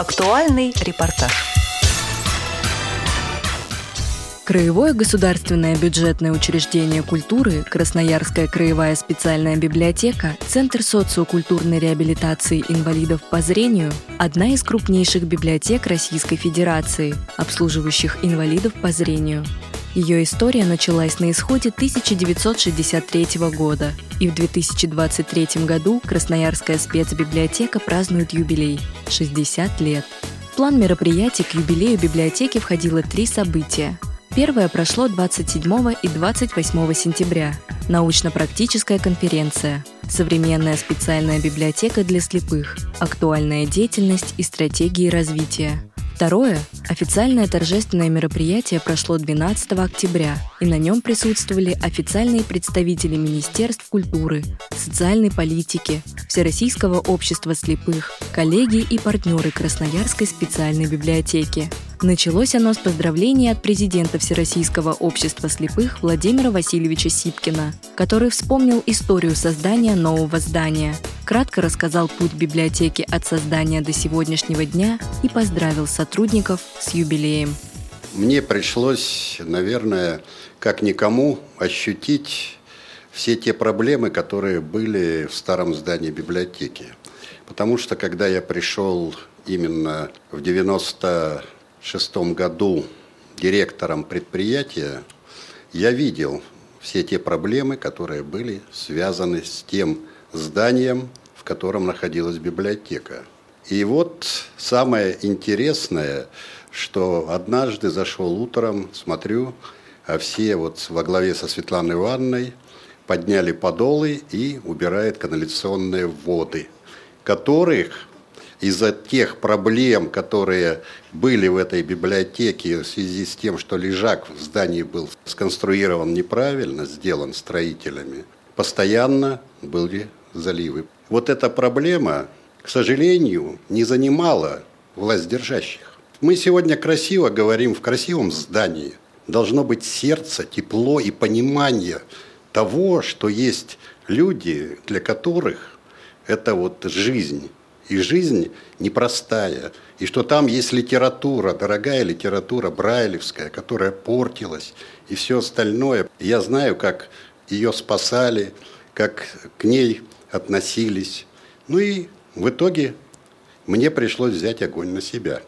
Актуальный репортаж. Краевое государственное бюджетное учреждение культуры, Красноярская краевая специальная библиотека, Центр социокультурной реабилитации инвалидов по зрению – одна из крупнейших библиотек Российской Федерации, обслуживающих инвалидов по зрению. Ее история началась на исходе 1963 года, и в 2023 году Красноярская спецбиблиотека празднует юбилей – 60 лет. В план мероприятий к юбилею библиотеки входило три события – Первое прошло 27 и 28 сентября. Научно-практическая конференция. Современная специальная библиотека для слепых. Актуальная деятельность и стратегии развития. Второе – официальное торжественное мероприятие прошло 12 октября, и на нем присутствовали официальные представители Министерств культуры, социальной политики, Всероссийского общества слепых, коллеги и партнеры Красноярской специальной библиотеки. Началось оно с поздравления от президента Всероссийского общества слепых Владимира Васильевича Сипкина, который вспомнил историю создания нового здания – кратко рассказал путь библиотеки от создания до сегодняшнего дня и поздравил сотрудников с юбилеем. Мне пришлось, наверное, как никому ощутить все те проблемы, которые были в старом здании библиотеки. Потому что когда я пришел именно в 96 году директором предприятия, я видел все те проблемы, которые были связаны с тем зданием, в котором находилась библиотека. И вот самое интересное, что однажды зашел утром, смотрю, а все вот во главе со Светланой Ивановной подняли подолы и убирают канализационные воды, которых из-за тех проблем, которые были в этой библиотеке в связи с тем, что лежак в здании был сконструирован неправильно, сделан строителями, постоянно были заливы. Вот эта проблема, к сожалению, не занимала власть держащих. Мы сегодня красиво говорим в красивом здании. Должно быть сердце, тепло и понимание того, что есть люди, для которых это вот жизнь. И жизнь непростая. И что там есть литература, дорогая литература брайлевская, которая портилась, и все остальное. Я знаю, как ее спасали, как к ней относились. Ну и в итоге мне пришлось взять огонь на себя.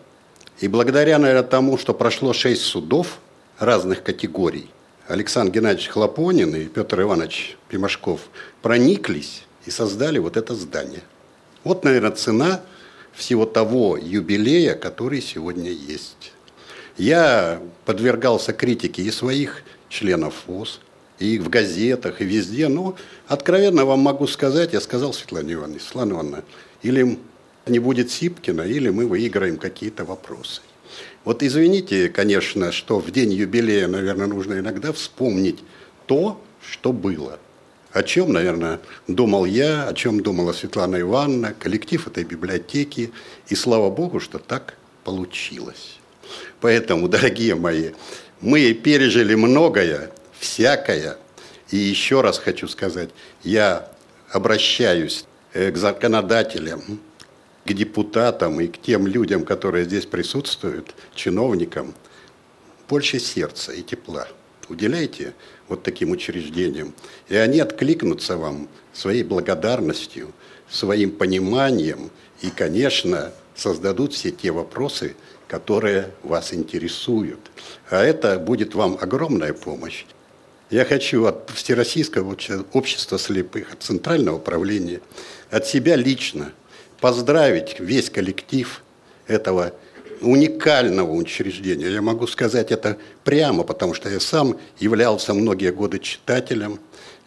И благодаря, наверное, тому, что прошло шесть судов разных категорий, Александр Геннадьевич Хлопонин и Петр Иванович Пимашков прониклись и создали вот это здание. Вот, наверное, цена всего того юбилея, который сегодня есть. Я подвергался критике и своих членов ВОЗ, и в газетах, и везде. Ну, откровенно вам могу сказать, я сказал Светлане Ивановне, Светлана Ивановна, или не будет Сипкина, или мы выиграем какие-то вопросы. Вот извините, конечно, что в день юбилея, наверное, нужно иногда вспомнить то, что было. О чем, наверное, думал я, о чем думала Светлана Ивановна, коллектив этой библиотеки. И слава Богу, что так получилось. Поэтому, дорогие мои, мы пережили многое, всякое. И еще раз хочу сказать, я обращаюсь э, к законодателям, к депутатам и к тем людям, которые здесь присутствуют, чиновникам, больше сердца и тепла. Уделяйте вот таким учреждениям, и они откликнутся вам своей благодарностью, своим пониманием и, конечно, создадут все те вопросы, которые вас интересуют. А это будет вам огромная помощь. Я хочу от Всероссийского общества слепых, от Центрального управления, от себя лично поздравить весь коллектив этого уникального учреждения. Я могу сказать это прямо, потому что я сам являлся многие годы читателем,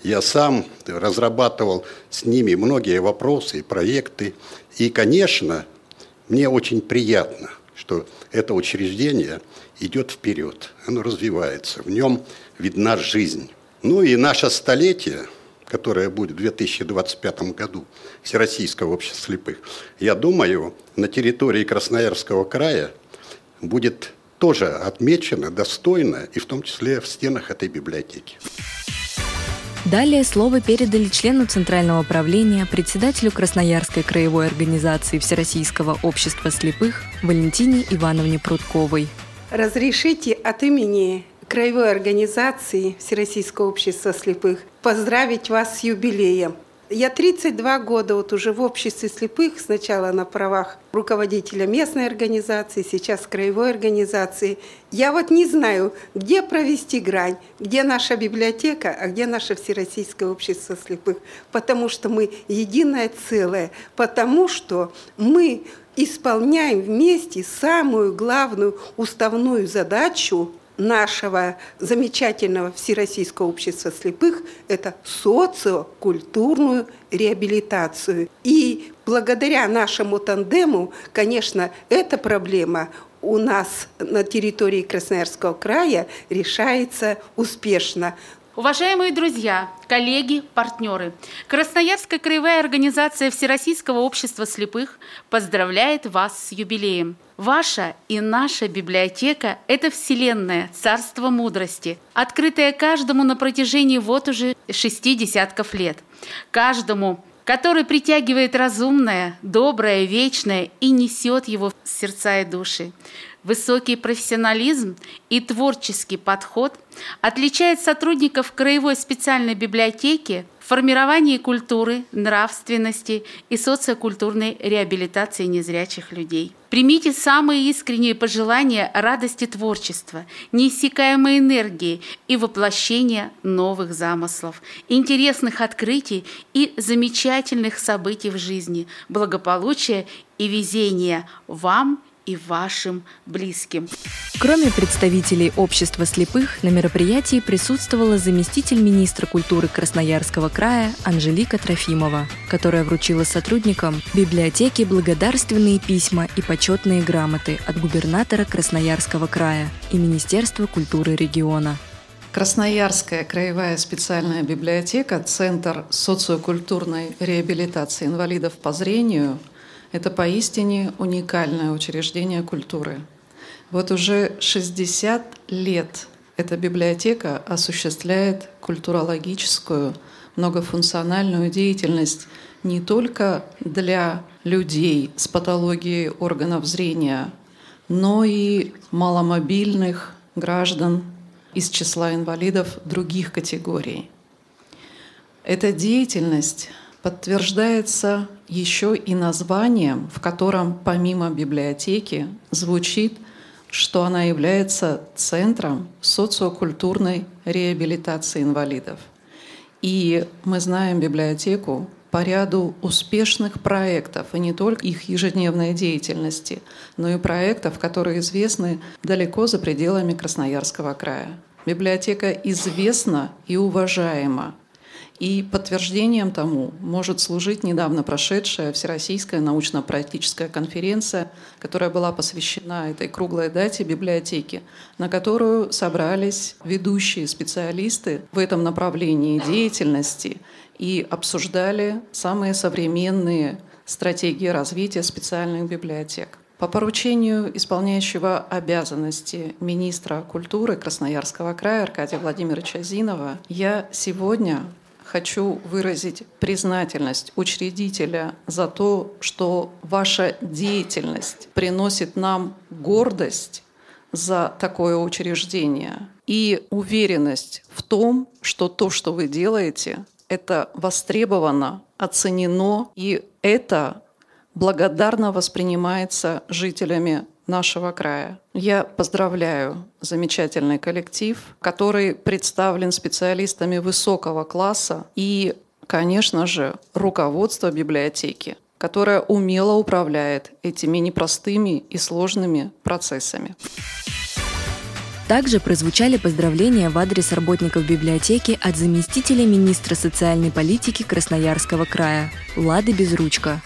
я сам разрабатывал с ними многие вопросы и проекты. И, конечно, мне очень приятно, что это учреждение идет вперед, оно развивается, в нем видна жизнь. Ну и наше столетие, которое будет в 2025 году, Всероссийского общества слепых, я думаю, на территории Красноярского края будет тоже отмечено достойно, и в том числе в стенах этой библиотеки. Далее слово передали члену Центрального правления, председателю Красноярской краевой организации Всероссийского общества слепых Валентине Ивановне Прудковой. Разрешите от имени Краевой организации Всероссийского общества слепых поздравить вас с юбилеем. Я 32 года вот уже в обществе слепых, сначала на правах руководителя местной организации, сейчас краевой организации. Я вот не знаю, где провести грань, где наша библиотека, а где наше Всероссийское общество слепых, потому что мы единое целое, потому что мы исполняем вместе самую главную уставную задачу нашего замечательного Всероссийского общества слепых – это социокультурную реабилитацию. И благодаря нашему тандему, конечно, эта проблема у нас на территории Красноярского края решается успешно. Уважаемые друзья, коллеги, партнеры, Красноярская краевая организация Всероссийского общества слепых поздравляет вас с юбилеем. Ваша и наша библиотека – это вселенная, царство мудрости, открытая каждому на протяжении вот уже шести десятков лет. Каждому который притягивает разумное, доброе, вечное и несет его в сердца и души. Высокий профессионализм и творческий подход отличает сотрудников Краевой специальной библиотеки в формировании культуры, нравственности и социокультурной реабилитации незрячих людей. Примите самые искренние пожелания радости творчества, неиссякаемой энергии и воплощения новых замыслов, интересных открытий и замечательных событий в жизни, благополучия и везения вам и вашим близким. Кроме представителей общества слепых, на мероприятии присутствовала заместитель министра культуры Красноярского края Анжелика Трофимова, которая вручила сотрудникам библиотеки благодарственные письма и почетные грамоты от губернатора Красноярского края и Министерства культуры региона. Красноярская краевая специальная библиотека, Центр социокультурной реабилитации инвалидов по зрению – это поистине уникальное учреждение культуры. Вот уже 60 лет эта библиотека осуществляет культурологическую, многофункциональную деятельность не только для людей с патологией органов зрения, но и маломобильных граждан из числа инвалидов других категорий. Эта деятельность подтверждается еще и названием, в котором помимо библиотеки звучит, что она является центром социокультурной реабилитации инвалидов. И мы знаем библиотеку по ряду успешных проектов, и не только их ежедневной деятельности, но и проектов, которые известны далеко за пределами Красноярского края. Библиотека известна и уважаема и подтверждением тому может служить недавно прошедшая Всероссийская научно-практическая конференция, которая была посвящена этой круглой дате библиотеки, на которую собрались ведущие специалисты в этом направлении деятельности и обсуждали самые современные стратегии развития специальных библиотек. По поручению исполняющего обязанности министра культуры Красноярского края Аркадия Владимировича Зинова я сегодня хочу выразить признательность учредителя за то, что ваша деятельность приносит нам гордость за такое учреждение и уверенность в том, что то, что вы делаете, это востребовано, оценено, и это благодарно воспринимается жителями нашего края. Я поздравляю замечательный коллектив, который представлен специалистами высокого класса и, конечно же, руководство библиотеки, которое умело управляет этими непростыми и сложными процессами. Также прозвучали поздравления в адрес работников библиотеки от заместителя министра социальной политики Красноярского края Лады Безручка.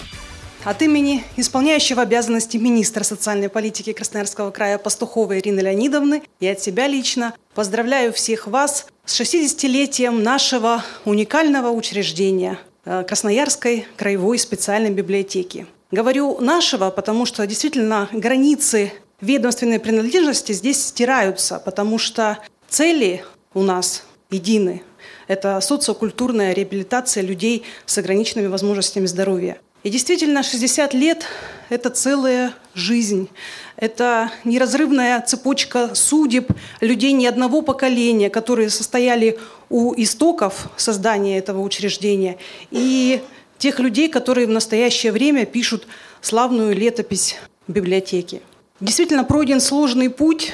От имени исполняющего обязанности министра социальной политики Красноярского края Пастуховой Ирины Леонидовны и от себя лично поздравляю всех вас с 60-летием нашего уникального учреждения э, Красноярской краевой специальной библиотеки. Говорю нашего, потому что действительно границы ведомственной принадлежности здесь стираются, потому что цели у нас едины. Это социокультурная реабилитация людей с ограниченными возможностями здоровья. И действительно, 60 лет – это целая жизнь. Это неразрывная цепочка судеб людей не одного поколения, которые состояли у истоков создания этого учреждения, и тех людей, которые в настоящее время пишут славную летопись библиотеки. Действительно пройден сложный путь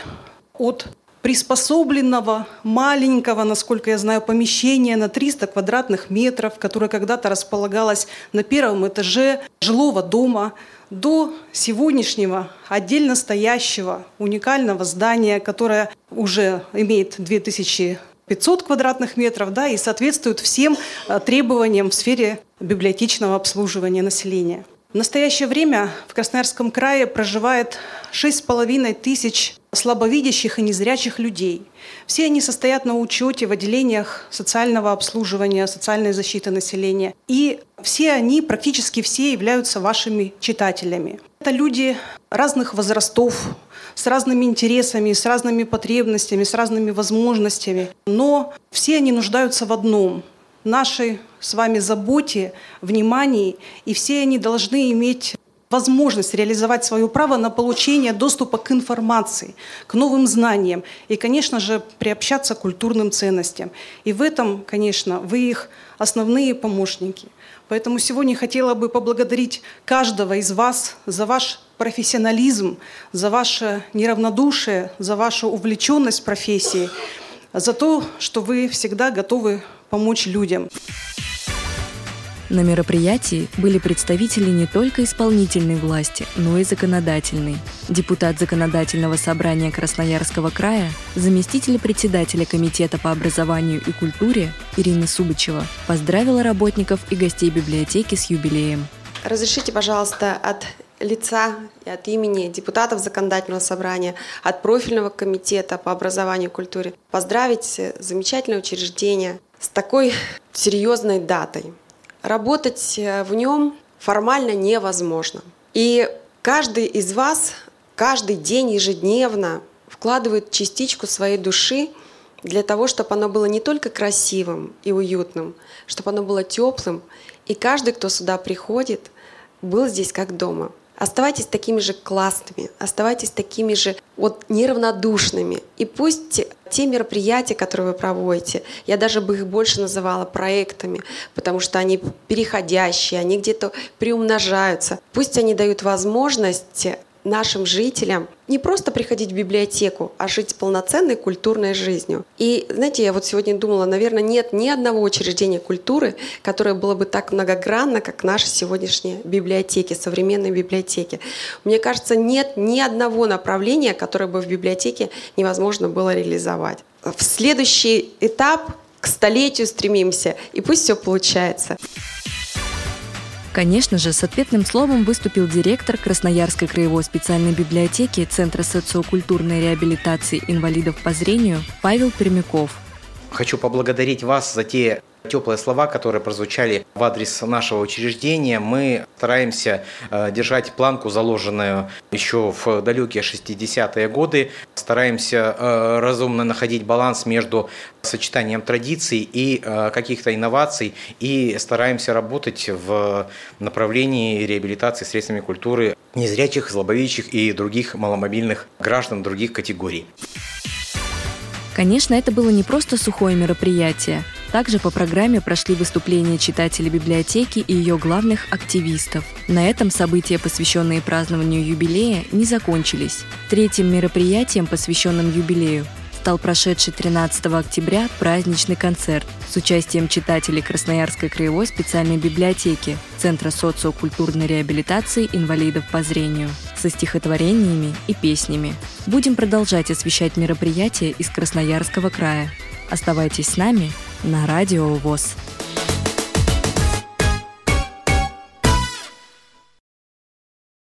от приспособленного маленького, насколько я знаю, помещения на 300 квадратных метров, которое когда-то располагалось на первом этаже жилого дома, до сегодняшнего отдельно стоящего уникального здания, которое уже имеет 2500 квадратных метров да, и соответствует всем э, требованиям в сфере библиотечного обслуживания населения. В настоящее время в Красноярском крае проживает 6,5 тысяч слабовидящих и незрячих людей. Все они состоят на учете в отделениях социального обслуживания, социальной защиты населения. И все они, практически все, являются вашими читателями. Это люди разных возрастов, с разными интересами, с разными потребностями, с разными возможностями. Но все они нуждаются в одном – нашей с вами заботе, внимании, и все они должны иметь возможность реализовать свое право на получение доступа к информации, к новым знаниям и, конечно же, приобщаться к культурным ценностям. И в этом, конечно, вы их основные помощники. Поэтому сегодня хотела бы поблагодарить каждого из вас за ваш профессионализм, за ваше неравнодушие, за вашу увлеченность профессией, за то, что вы всегда готовы помочь людям. На мероприятии были представители не только исполнительной власти, но и законодательной. Депутат Законодательного собрания Красноярского края, заместитель председателя Комитета по образованию и культуре Ирина Субачева поздравила работников и гостей библиотеки с юбилеем. Разрешите, пожалуйста, от лица и от имени депутатов Законодательного собрания, от профильного комитета по образованию и культуре поздравить замечательное учреждение с такой серьезной датой – работать э, в нем формально невозможно. И каждый из вас каждый день ежедневно вкладывает частичку своей души для того, чтобы оно было не только красивым и уютным, чтобы оно было теплым, и каждый, кто сюда приходит, был здесь как дома. Оставайтесь такими же классными, оставайтесь такими же вот неравнодушными. И пусть те мероприятия, которые вы проводите, я даже бы их больше называла проектами, потому что они переходящие, они где-то приумножаются. Пусть они дают возможность нашим жителям не просто приходить в библиотеку, а жить полноценной культурной жизнью. И, знаете, я вот сегодня думала, наверное, нет ни одного учреждения культуры, которое было бы так многогранно, как наши сегодняшние библиотеки, современные библиотеки. Мне кажется, нет ни одного направления, которое бы в библиотеке невозможно было реализовать. В следующий этап к столетию стремимся, и пусть все получается. Конечно же, с ответным словом выступил директор Красноярской краевой специальной библиотеки Центра социокультурной реабилитации инвалидов по зрению Павел Пермяков. Хочу поблагодарить вас за те теплые слова, которые прозвучали в адрес нашего учреждения. Мы стараемся э, держать планку, заложенную еще в далекие 60-е годы. Стараемся э, разумно находить баланс между сочетанием традиций и э, каких-то инноваций и стараемся работать в направлении реабилитации средствами культуры незрячих, слабовидящих и других маломобильных граждан других категорий. Конечно, это было не просто сухое мероприятие. Также по программе прошли выступления читателей библиотеки и ее главных активистов. На этом события, посвященные празднованию юбилея, не закончились. Третьим мероприятием, посвященным юбилею, стал прошедший 13 октября праздничный концерт с участием читателей Красноярской краевой специальной библиотеки Центра социокультурной реабилитации инвалидов по зрению со стихотворениями и песнями. Будем продолжать освещать мероприятия из Красноярского края. Оставайтесь с нами на Радио ВОЗ.